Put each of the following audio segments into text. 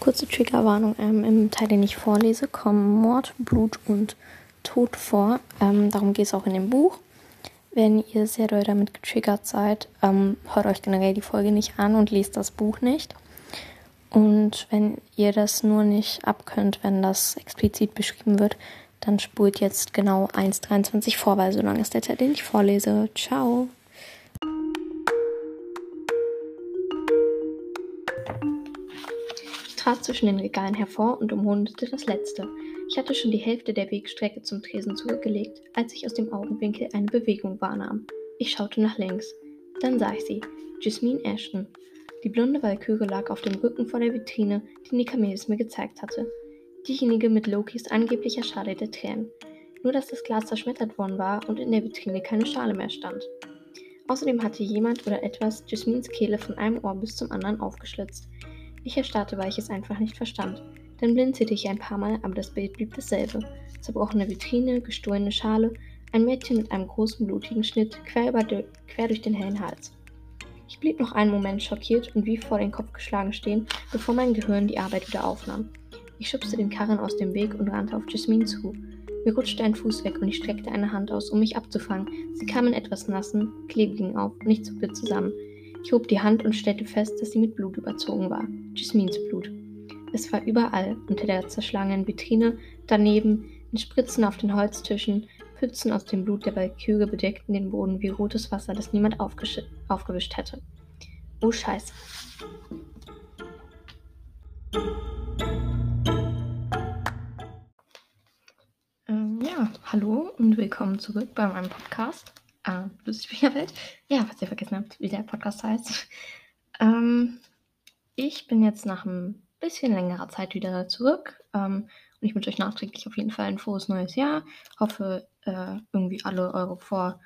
Kurze Triggerwarnung. Ähm, Im Teil, den ich vorlese, kommen Mord, Blut und Tod vor. Ähm, darum geht es auch in dem Buch. Wenn ihr sehr doll damit getriggert seid, ähm, hört euch generell die Folge nicht an und lest das Buch nicht. Und wenn ihr das nur nicht abkönnt, wenn das explizit beschrieben wird, dann spult jetzt genau 1,23 vor, weil so lange ist der Teil, den ich vorlese. Ciao. Trat zwischen den Regalen hervor und umrundete das letzte. Ich hatte schon die Hälfte der Wegstrecke zum Tresen zurückgelegt, als ich aus dem Augenwinkel eine Bewegung wahrnahm. Ich schaute nach links. Dann sah ich sie. Jasmine Ashton. Die blonde Walküre lag auf dem Rücken vor der Vitrine, die Nikamelis mir gezeigt hatte. Diejenige mit Lokis angeblicher Schale der Tränen. Nur dass das Glas zerschmettert worden war und in der Vitrine keine Schale mehr stand. Außerdem hatte jemand oder etwas Jasmines Kehle von einem Ohr bis zum anderen aufgeschlitzt. Ich erstarrte, weil ich es einfach nicht verstand. Dann blinzelte ich ein paar Mal, aber das Bild blieb dasselbe. Zerbrochene Vitrine, gestohlene Schale, ein Mädchen mit einem großen blutigen Schnitt quer, über quer durch den hellen Hals. Ich blieb noch einen Moment schockiert und wie vor den Kopf geschlagen stehen, bevor mein Gehirn die Arbeit wieder aufnahm. Ich schubste den Karren aus dem Weg und rannte auf Jasmine zu. Mir rutschte ein Fuß weg und ich streckte eine Hand aus, um mich abzufangen. Sie kam in etwas nassen, klebrigen auf und ich zuckte zusammen. Ich hob die Hand und stellte fest, dass sie mit Blut überzogen war. Jasmines Blut. Es war überall, unter der zerschlagenen Vitrine, daneben, in Spritzen auf den Holztischen, Pfützen aus dem Blut der Walküre bedeckten den Boden wie rotes Wasser, das niemand aufgewischt hätte. Oh Scheiße. Ähm, ja, hallo und willkommen zurück bei meinem Podcast. Äh, Welt. Ja, was ihr vergessen habt, wie der Podcast heißt. Ähm, ich bin jetzt nach einem bisschen längerer Zeit wieder zurück. Ähm, und ich wünsche euch nachträglich auf jeden Fall ein frohes neues Jahr. Hoffe, äh, irgendwie alle eure Vor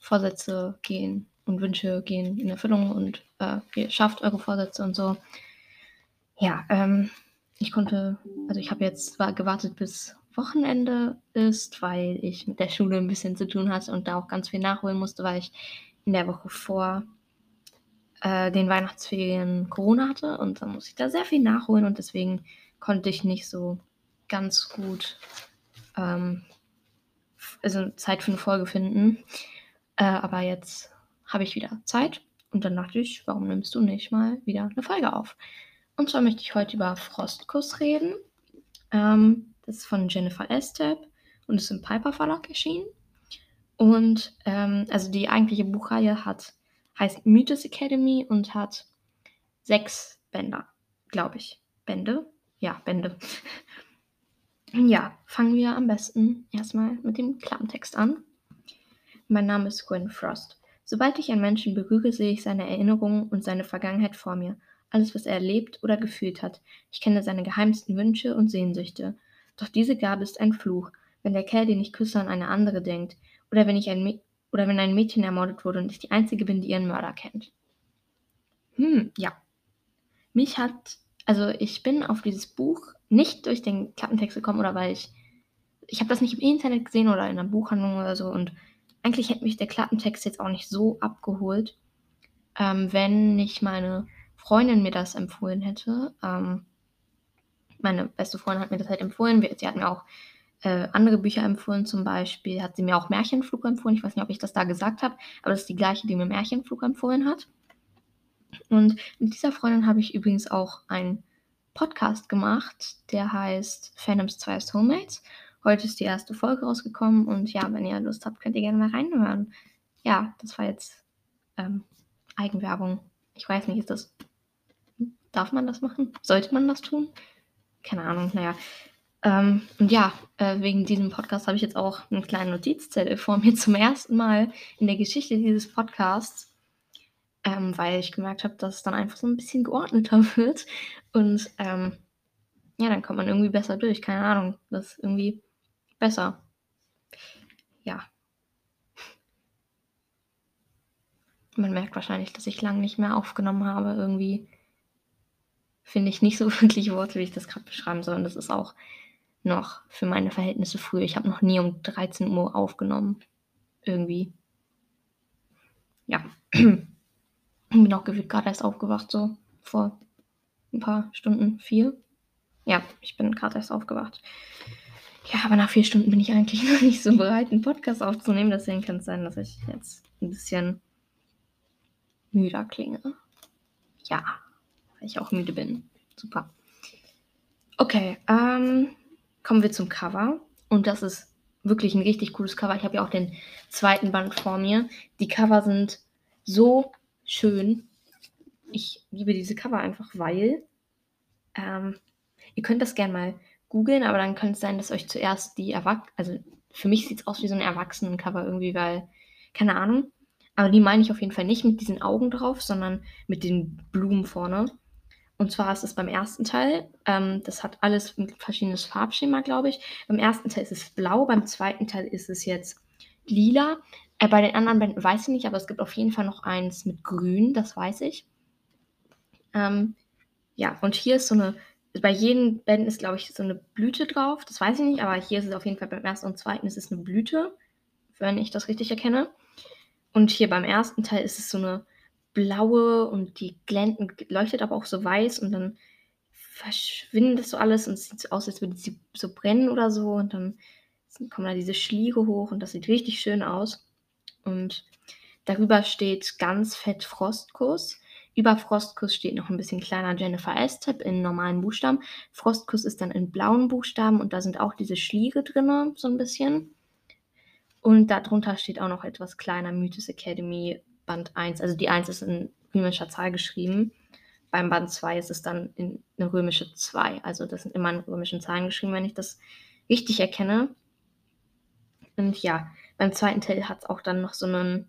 Vorsätze gehen und Wünsche gehen in Erfüllung und äh, ihr schafft eure Vorsätze und so. Ja, ähm, ich konnte, also ich habe jetzt war gewartet bis Wochenende ist, weil ich mit der Schule ein bisschen zu tun hatte und da auch ganz viel nachholen musste, weil ich in der Woche vor äh, den Weihnachtsferien Corona hatte und dann musste ich da sehr viel nachholen und deswegen konnte ich nicht so ganz gut ähm, also Zeit für eine Folge finden. Äh, aber jetzt habe ich wieder Zeit und dann dachte ich, warum nimmst du nicht mal wieder eine Folge auf? Und zwar möchte ich heute über Frostkuss reden. Ähm, das ist von Jennifer Estep und ist im Piper Verlag erschienen. Und ähm, also die eigentliche Buchreihe hat heißt Mythos Academy und hat sechs Bänder, glaube ich. Bände? Ja, Bände. ja, fangen wir am besten erstmal mit dem Klappentext an. Mein Name ist Gwen Frost. Sobald ich einen Menschen berühre, sehe ich seine Erinnerungen und seine Vergangenheit vor mir. Alles, was er erlebt oder gefühlt hat. Ich kenne seine geheimsten Wünsche und Sehnsüchte. Doch diese Gabe ist ein Fluch, wenn der Kerl, den ich küsse, an eine andere denkt. Oder wenn ich ein, oder wenn ein Mädchen ermordet wurde und ich die Einzige bin, die ihren Mörder kennt. Hm, ja. Mich hat, also ich bin auf dieses Buch nicht durch den Klappentext gekommen oder weil ich, ich habe das nicht im Internet gesehen oder in einer Buchhandlung oder so und eigentlich hätte mich der Klappentext jetzt auch nicht so abgeholt, ähm, wenn nicht meine Freundin mir das empfohlen hätte. Ähm, meine beste Freundin hat mir das halt empfohlen. Sie hat mir auch äh, andere Bücher empfohlen, zum Beispiel hat sie mir auch Märchenflug empfohlen. Ich weiß nicht, ob ich das da gesagt habe, aber das ist die gleiche, die mir Märchenflug empfohlen hat. Und mit dieser Freundin habe ich übrigens auch einen Podcast gemacht, der heißt Phantoms 2 Soulmates. Heute ist die erste Folge rausgekommen und ja, wenn ihr Lust habt, könnt ihr gerne mal reinhören. Ja, das war jetzt ähm, Eigenwerbung. Ich weiß nicht, ist das. Darf man das machen? Sollte man das tun? Keine Ahnung, naja. Ähm, und ja, äh, wegen diesem Podcast habe ich jetzt auch einen kleinen Notizzettel vor mir zum ersten Mal in der Geschichte dieses Podcasts, ähm, weil ich gemerkt habe, dass es dann einfach so ein bisschen geordneter wird. Und ähm, ja, dann kommt man irgendwie besser durch. Keine Ahnung, das ist irgendwie besser. Ja. Man merkt wahrscheinlich, dass ich lange nicht mehr aufgenommen habe. Irgendwie finde ich nicht so wirklich Worte, wie ich das gerade beschreiben soll. Und das ist auch noch für meine Verhältnisse früh. Ich habe noch nie um 13 Uhr aufgenommen. Irgendwie. Ja. Bin auch gefühlt gerade erst aufgewacht, so vor ein paar Stunden. Vier? Ja, ich bin gerade erst aufgewacht. Ja, aber nach vier Stunden bin ich eigentlich noch nicht so bereit, einen Podcast aufzunehmen. Deswegen kann es sein, dass ich jetzt ein bisschen müder klinge. Ja, weil ich auch müde bin. Super. Okay, ähm, kommen wir zum Cover. Und das ist wirklich ein richtig cooles Cover. Ich habe ja auch den zweiten Band vor mir. Die Cover sind so schön. Ich liebe diese Cover einfach, weil ähm, ihr könnt das gerne mal googeln, aber dann könnte es sein, dass euch zuerst die Erwachsenen, also für mich sieht es aus wie so ein Erwachsenen-Cover irgendwie, weil, keine Ahnung. Aber die meine ich auf jeden Fall nicht mit diesen Augen drauf, sondern mit den Blumen vorne. Und zwar ist es beim ersten Teil, ähm, das hat alles ein verschiedenes Farbschema, glaube ich. Beim ersten Teil ist es blau, beim zweiten Teil ist es jetzt lila. Äh, bei den anderen Bänden weiß ich nicht, aber es gibt auf jeden Fall noch eins mit grün, das weiß ich. Ähm, ja, und hier ist so eine, bei jedem Bänden ist, glaube ich, so eine Blüte drauf. Das weiß ich nicht, aber hier ist es auf jeden Fall beim ersten und zweiten ist es eine Blüte, wenn ich das richtig erkenne. Und hier beim ersten Teil ist es so eine blaue und die glänzt, leuchtet aber auch so weiß und dann verschwindet das so alles und es sieht so aus, als würde sie so brennen oder so und dann kommen da diese Schliere hoch und das sieht richtig schön aus. Und darüber steht ganz fett Frostkuss. Über Frostkuss steht noch ein bisschen kleiner Jennifer S-Tip in normalen Buchstaben. Frostkuss ist dann in blauen Buchstaben und da sind auch diese Schliere drin, so ein bisschen. Und darunter steht auch noch etwas kleiner Mythos Academy Band 1. Also die 1 ist in römischer Zahl geschrieben. Beim Band 2 ist es dann in eine römische 2. Also das sind immer in römischen Zahlen geschrieben, wenn ich das richtig erkenne. Und ja, beim zweiten Teil hat es auch dann noch so einen,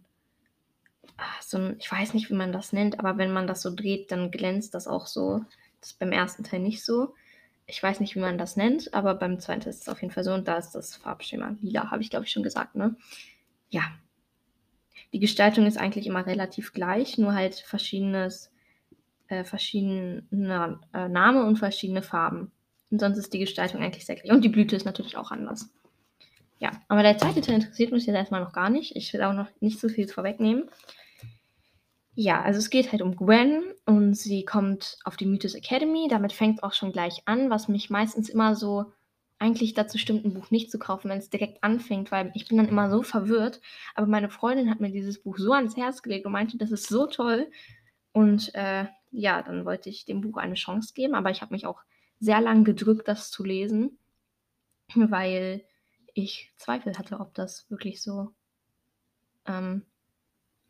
ah, so ein, ich weiß nicht, wie man das nennt, aber wenn man das so dreht, dann glänzt das auch so. Das ist beim ersten Teil nicht so. Ich weiß nicht, wie man das nennt, aber beim zweiten Teil ist es auf jeden Fall so. Und da ist das Farbschema lila, habe ich glaube ich schon gesagt, ne? Ja, die Gestaltung ist eigentlich immer relativ gleich, nur halt verschiedenes, äh, verschiedene äh, Name und verschiedene Farben. Und sonst ist die Gestaltung eigentlich sehr gleich. Und die Blüte ist natürlich auch anders. Ja, aber der zweite Teil interessiert mich jetzt erstmal noch gar nicht. Ich will auch noch nicht so viel vorwegnehmen. Ja, also es geht halt um Gwen und sie kommt auf die Mythos Academy. Damit fängt es auch schon gleich an, was mich meistens immer so eigentlich dazu stimmt, ein Buch nicht zu kaufen, wenn es direkt anfängt, weil ich bin dann immer so verwirrt. Aber meine Freundin hat mir dieses Buch so ans Herz gelegt und meinte, das ist so toll. Und äh, ja, dann wollte ich dem Buch eine Chance geben, aber ich habe mich auch sehr lange gedrückt, das zu lesen, weil ich Zweifel hatte, ob das wirklich so ähm,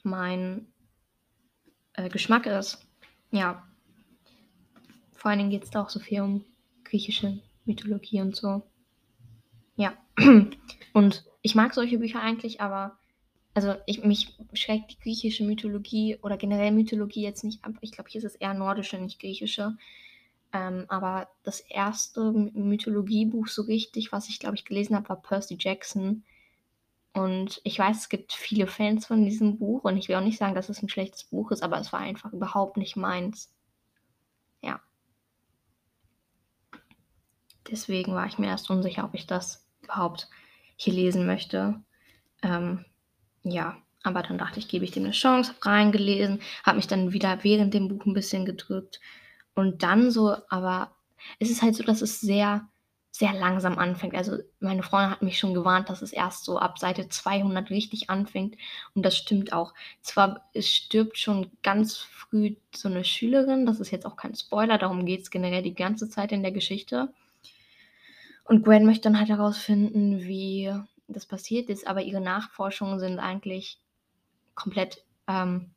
mein äh, Geschmack ist. Ja. Vor allen Dingen geht es da auch so viel um griechische Mythologie und so. Ja. Und ich mag solche Bücher eigentlich, aber also ich, mich schreckt die griechische Mythologie oder generell Mythologie jetzt nicht ab. Ich glaube, hier ist es eher nordische, nicht griechische. Ähm, aber das erste Mythologiebuch so richtig, was ich glaube ich gelesen habe, war Percy Jackson. Und ich weiß, es gibt viele Fans von diesem Buch und ich will auch nicht sagen, dass es ein schlechtes Buch ist, aber es war einfach überhaupt nicht meins. Ja. Deswegen war ich mir erst unsicher, ob ich das überhaupt hier lesen möchte. Ähm, ja, aber dann dachte ich, gebe ich dem eine Chance, habe reingelesen, habe mich dann wieder während dem Buch ein bisschen gedrückt. Und dann so, aber es ist halt so, dass es sehr, sehr langsam anfängt. Also meine Freundin hat mich schon gewarnt, dass es erst so ab Seite 200 richtig anfängt. Und das stimmt auch. Zwar, stirbt schon ganz früh so eine Schülerin, das ist jetzt auch kein Spoiler, darum geht es generell die ganze Zeit in der Geschichte. Und Gwen möchte dann halt herausfinden, wie das passiert ist, aber ihre Nachforschungen sind eigentlich komplett, ähm,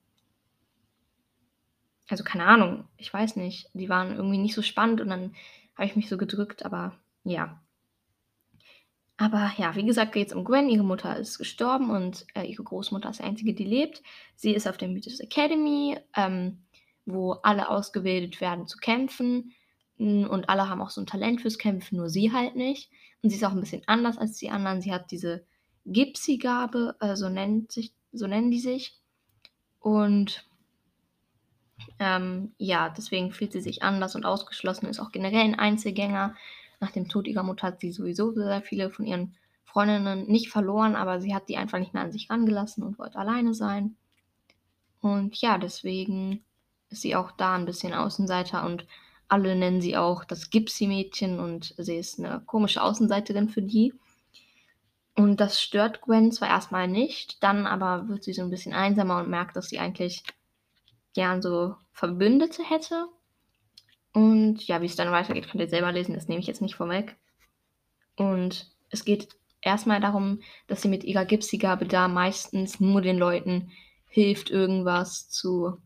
also keine Ahnung, ich weiß nicht, die waren irgendwie nicht so spannend und dann habe ich mich so gedrückt, aber ja. Aber ja, wie gesagt, geht es um Gwen. Ihre Mutter ist gestorben und äh, ihre Großmutter ist die einzige, die lebt. Sie ist auf der Mythos Academy, ähm, wo alle ausgebildet werden zu kämpfen. Und alle haben auch so ein Talent fürs Kämpfen, nur sie halt nicht. Und sie ist auch ein bisschen anders als die anderen. Sie hat diese Gipsy-Gabe, äh, so, so nennen die sich. Und ähm, ja, deswegen fühlt sie sich anders und ausgeschlossen, ist auch generell ein Einzelgänger. Nach dem Tod ihrer Mutter hat sie sowieso sehr viele von ihren Freundinnen nicht verloren, aber sie hat die einfach nicht mehr an sich rangelassen und wollte alleine sein. Und ja, deswegen ist sie auch da ein bisschen Außenseiter und alle nennen sie auch das Gypsy-Mädchen und sie ist eine komische Außenseiterin für die. Und das stört Gwen zwar erstmal nicht, dann aber wird sie so ein bisschen einsamer und merkt, dass sie eigentlich gern so Verbündete hätte. Und ja, wie es dann weitergeht, könnt ihr selber lesen, das nehme ich jetzt nicht vorweg. Und es geht erstmal darum, dass sie mit ihrer Gypsy-Gabe da meistens nur den Leuten hilft, irgendwas zu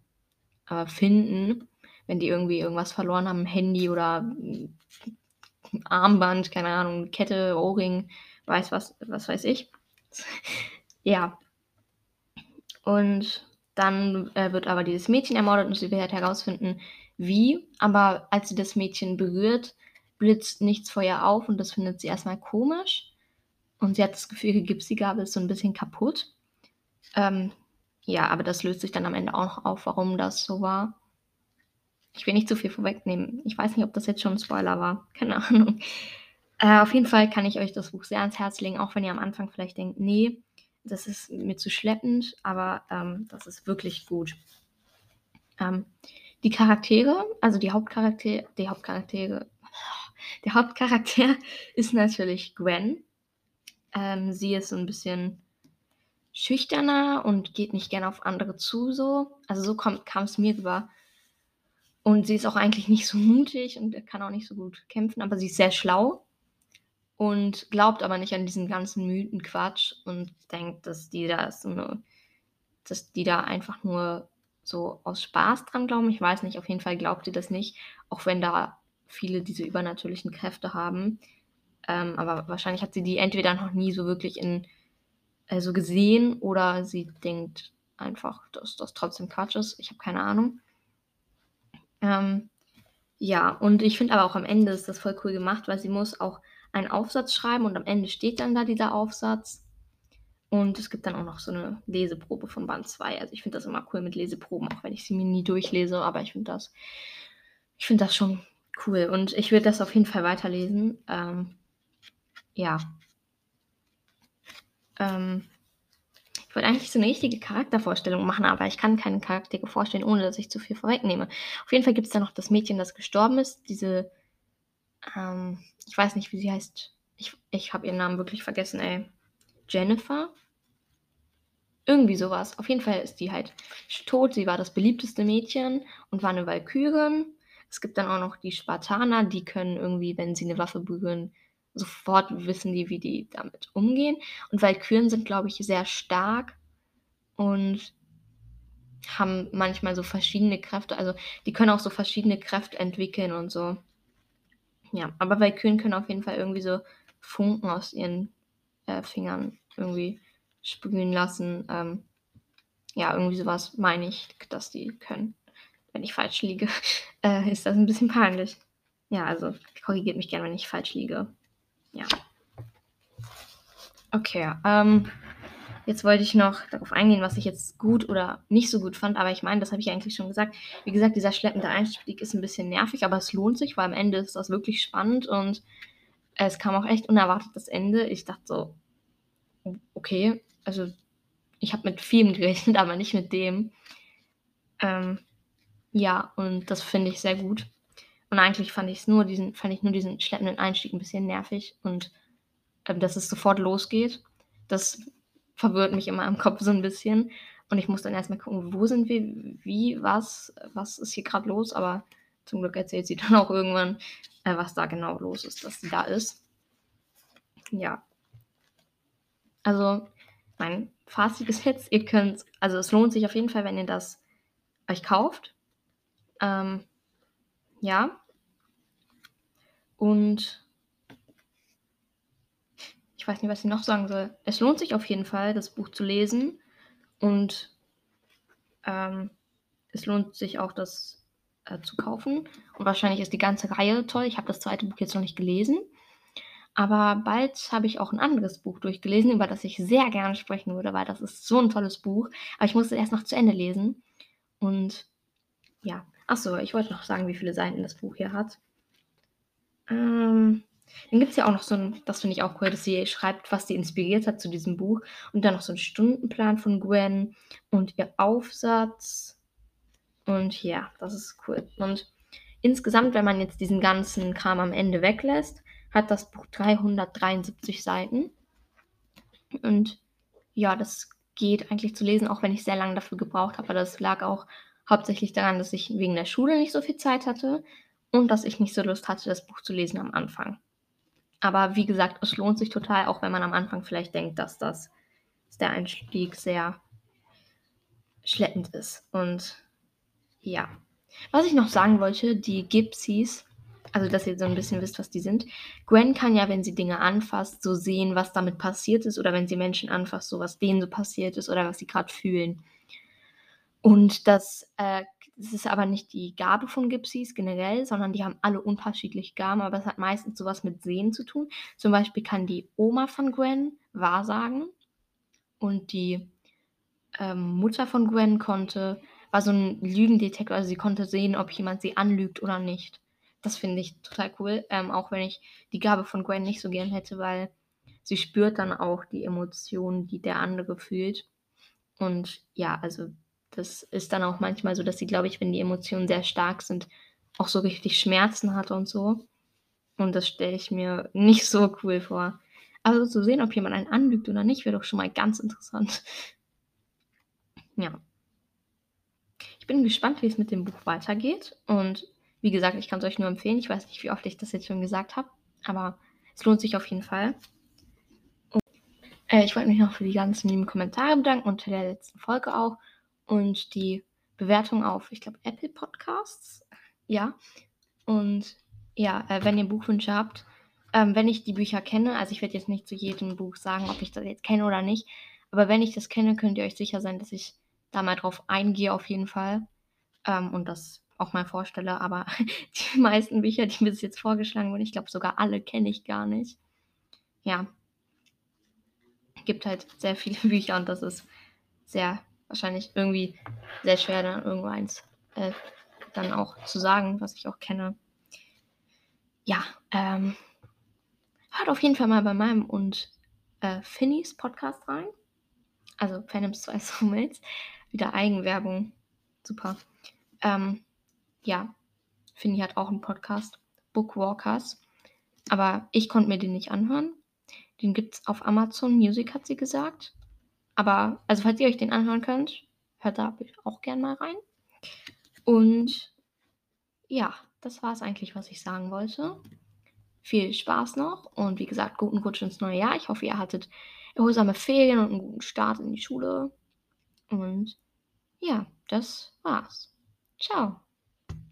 äh, finden. Wenn die irgendwie irgendwas verloren haben, Handy oder ein Armband, keine Ahnung, Kette, Ohrring, weiß was, was weiß ich. ja. Und dann äh, wird aber dieses Mädchen ermordet und sie wird halt herausfinden, wie. Aber als sie das Mädchen berührt, blitzt nichts vor ihr auf und das findet sie erstmal komisch. Und sie hat das Gefühl, ihre Gipsy-Gabel ist so ein bisschen kaputt. Ähm, ja, aber das löst sich dann am Ende auch noch auf, warum das so war. Ich will nicht zu viel vorwegnehmen. Ich weiß nicht, ob das jetzt schon ein Spoiler war. Keine Ahnung. Äh, auf jeden Fall kann ich euch das Buch sehr ans Herz legen, auch wenn ihr am Anfang vielleicht denkt, nee, das ist mir zu schleppend, aber ähm, das ist wirklich gut. Ähm, die Charaktere, also die Hauptcharaktere, die Hauptcharaktere, der Hauptcharakter ist natürlich Gwen. Ähm, sie ist so ein bisschen schüchterner und geht nicht gerne auf andere zu, so. Also so kam es mir rüber. Und sie ist auch eigentlich nicht so mutig und kann auch nicht so gut kämpfen, aber sie ist sehr schlau und glaubt aber nicht an diesen ganzen Mythenquatsch und denkt, dass die da so eine, dass die da einfach nur so aus Spaß dran glauben. Ich weiß nicht, auf jeden Fall glaubt sie das nicht, auch wenn da viele diese übernatürlichen Kräfte haben. Ähm, aber wahrscheinlich hat sie die entweder noch nie so wirklich in äh, so gesehen oder sie denkt einfach, dass das trotzdem Quatsch ist. Ich habe keine Ahnung. Ähm, ja, und ich finde aber auch am Ende ist das voll cool gemacht, weil sie muss auch einen Aufsatz schreiben und am Ende steht dann da dieser Aufsatz. Und es gibt dann auch noch so eine Leseprobe von Band 2. Also ich finde das immer cool mit Leseproben, auch wenn ich sie mir nie durchlese, aber ich finde das, ich finde das schon cool. Und ich würde das auf jeden Fall weiterlesen. Ähm, ja. Ähm, ich wollte eigentlich so eine richtige Charaktervorstellung machen, aber ich kann keine Charaktere vorstellen, ohne dass ich zu viel vorwegnehme. Auf jeden Fall gibt es da noch das Mädchen, das gestorben ist. Diese ähm, ich weiß nicht, wie sie heißt. Ich, ich habe ihren Namen wirklich vergessen, ey. Jennifer? Irgendwie sowas. Auf jeden Fall ist die halt tot. Sie war das beliebteste Mädchen und war eine Walkürin. Es gibt dann auch noch die Spartaner, die können irgendwie, wenn sie eine Waffe berühren, sofort wissen die, wie die damit umgehen. Und Walküren sind, glaube ich, sehr stark und haben manchmal so verschiedene Kräfte. Also die können auch so verschiedene Kräfte entwickeln und so. Ja, aber Valkyren können auf jeden Fall irgendwie so Funken aus ihren äh, Fingern irgendwie sprühen lassen. Ähm, ja, irgendwie sowas meine ich, dass die können. Wenn ich falsch liege, äh, ist das ein bisschen peinlich. Ja, also korrigiert mich gerne, wenn ich falsch liege. Ja. Okay, ähm, Jetzt wollte ich noch darauf eingehen, was ich jetzt gut oder nicht so gut fand, aber ich meine, das habe ich eigentlich schon gesagt. Wie gesagt, dieser schleppende Einstieg ist ein bisschen nervig, aber es lohnt sich, weil am Ende ist das wirklich spannend und es kam auch echt unerwartet das Ende. Ich dachte so, okay, also ich habe mit vielem gerechnet, aber nicht mit dem. Ähm, ja, und das finde ich sehr gut. Und eigentlich fand ich nur diesen, fand ich nur diesen schleppenden Einstieg ein bisschen nervig und ähm, dass es sofort losgeht. Das verwirrt mich immer im Kopf so ein bisschen. Und ich muss dann erstmal gucken, wo sind wir, wie, was, was ist hier gerade los. Aber zum Glück erzählt sie dann auch irgendwann, äh, was da genau los ist, dass sie da ist. Ja. Also, mein Fazit ist jetzt, ihr könnt, also es lohnt sich auf jeden Fall, wenn ihr das euch kauft. Ähm, ja. Und ich weiß nicht, was ich noch sagen soll. Es lohnt sich auf jeden Fall, das Buch zu lesen. Und ähm, es lohnt sich auch, das äh, zu kaufen. Und wahrscheinlich ist die ganze Reihe toll. Ich habe das zweite Buch jetzt noch nicht gelesen. Aber bald habe ich auch ein anderes Buch durchgelesen, über das ich sehr gerne sprechen würde, weil das ist so ein tolles Buch. Aber ich musste erst noch zu Ende lesen. Und ja. Achso, ich wollte noch sagen, wie viele Seiten das Buch hier hat. Ähm, dann gibt es ja auch noch so ein, das finde ich auch cool, dass sie schreibt, was sie inspiriert hat zu diesem Buch. Und dann noch so ein Stundenplan von Gwen und ihr Aufsatz. Und ja, das ist cool. Und insgesamt, wenn man jetzt diesen ganzen Kram am Ende weglässt, hat das Buch 373 Seiten. Und ja, das geht eigentlich zu lesen, auch wenn ich sehr lange dafür gebraucht habe. Aber das lag auch hauptsächlich daran, dass ich wegen der Schule nicht so viel Zeit hatte und dass ich nicht so Lust hatte, das Buch zu lesen am Anfang. Aber wie gesagt, es lohnt sich total, auch wenn man am Anfang vielleicht denkt, dass das dass der Einstieg sehr schleppend ist. Und ja. Was ich noch sagen wollte, die Gypsies, also dass ihr so ein bisschen wisst, was die sind. Gwen kann ja, wenn sie Dinge anfasst, so sehen, was damit passiert ist, oder wenn sie Menschen anfasst, so was denen so passiert ist oder was sie gerade fühlen. Und das, äh, das ist aber nicht die Gabe von Gypsies generell, sondern die haben alle unterschiedliche Gaben, aber es hat meistens sowas mit Sehen zu tun. Zum Beispiel kann die Oma von Gwen wahrsagen und die ähm, Mutter von Gwen konnte, war so ein Lügendetektor, also sie konnte sehen, ob jemand sie anlügt oder nicht. Das finde ich total cool, ähm, auch wenn ich die Gabe von Gwen nicht so gern hätte, weil sie spürt dann auch die Emotionen, die der andere fühlt. Und ja, also das ist dann auch manchmal so, dass sie, glaube ich, wenn die Emotionen sehr stark sind, auch so richtig Schmerzen hat und so. Und das stelle ich mir nicht so cool vor. Also zu sehen, ob jemand einen anlügt oder nicht, wäre doch schon mal ganz interessant. Ja. Ich bin gespannt, wie es mit dem Buch weitergeht. Und wie gesagt, ich kann es euch nur empfehlen. Ich weiß nicht, wie oft ich das jetzt schon gesagt habe, aber es lohnt sich auf jeden Fall. Und, äh, ich wollte mich noch für die ganzen lieben Kommentare bedanken unter der letzten Folge auch und die Bewertung auf, ich glaube, Apple Podcasts. Ja. Und ja, äh, wenn ihr Buchwünsche habt, ähm, wenn ich die Bücher kenne, also ich werde jetzt nicht zu jedem Buch sagen, ob ich das jetzt kenne oder nicht, aber wenn ich das kenne, könnt ihr euch sicher sein, dass ich da mal drauf eingehe auf jeden Fall ähm, und das auch mal vorstelle. Aber die meisten Bücher, die bis jetzt vorgeschlagen wurden, ich glaube sogar alle kenne ich gar nicht. Ja, gibt halt sehr viele Bücher und das ist sehr wahrscheinlich irgendwie sehr schwer, dann irgendwo eins äh, dann auch zu sagen, was ich auch kenne. Ja, ähm, hört auf jeden Fall mal bei meinem und äh, Finnys Podcast rein. Also Phantoms 2 Soulmates. Wieder Eigenwerbung. Super. Ähm, ja, Finny hat auch einen Podcast, Bookwalkers. Aber ich konnte mir den nicht anhören. Den gibt es auf Amazon Music, hat sie gesagt. Aber, also falls ihr euch den anhören könnt, hört da auch gern mal rein. Und ja, das war es eigentlich, was ich sagen wollte. Viel Spaß noch und wie gesagt, guten Rutsch ins neue Jahr. Ich hoffe, ihr hattet erholsame Ferien und einen guten Start in die Schule. Und ja, das war's. Ciao.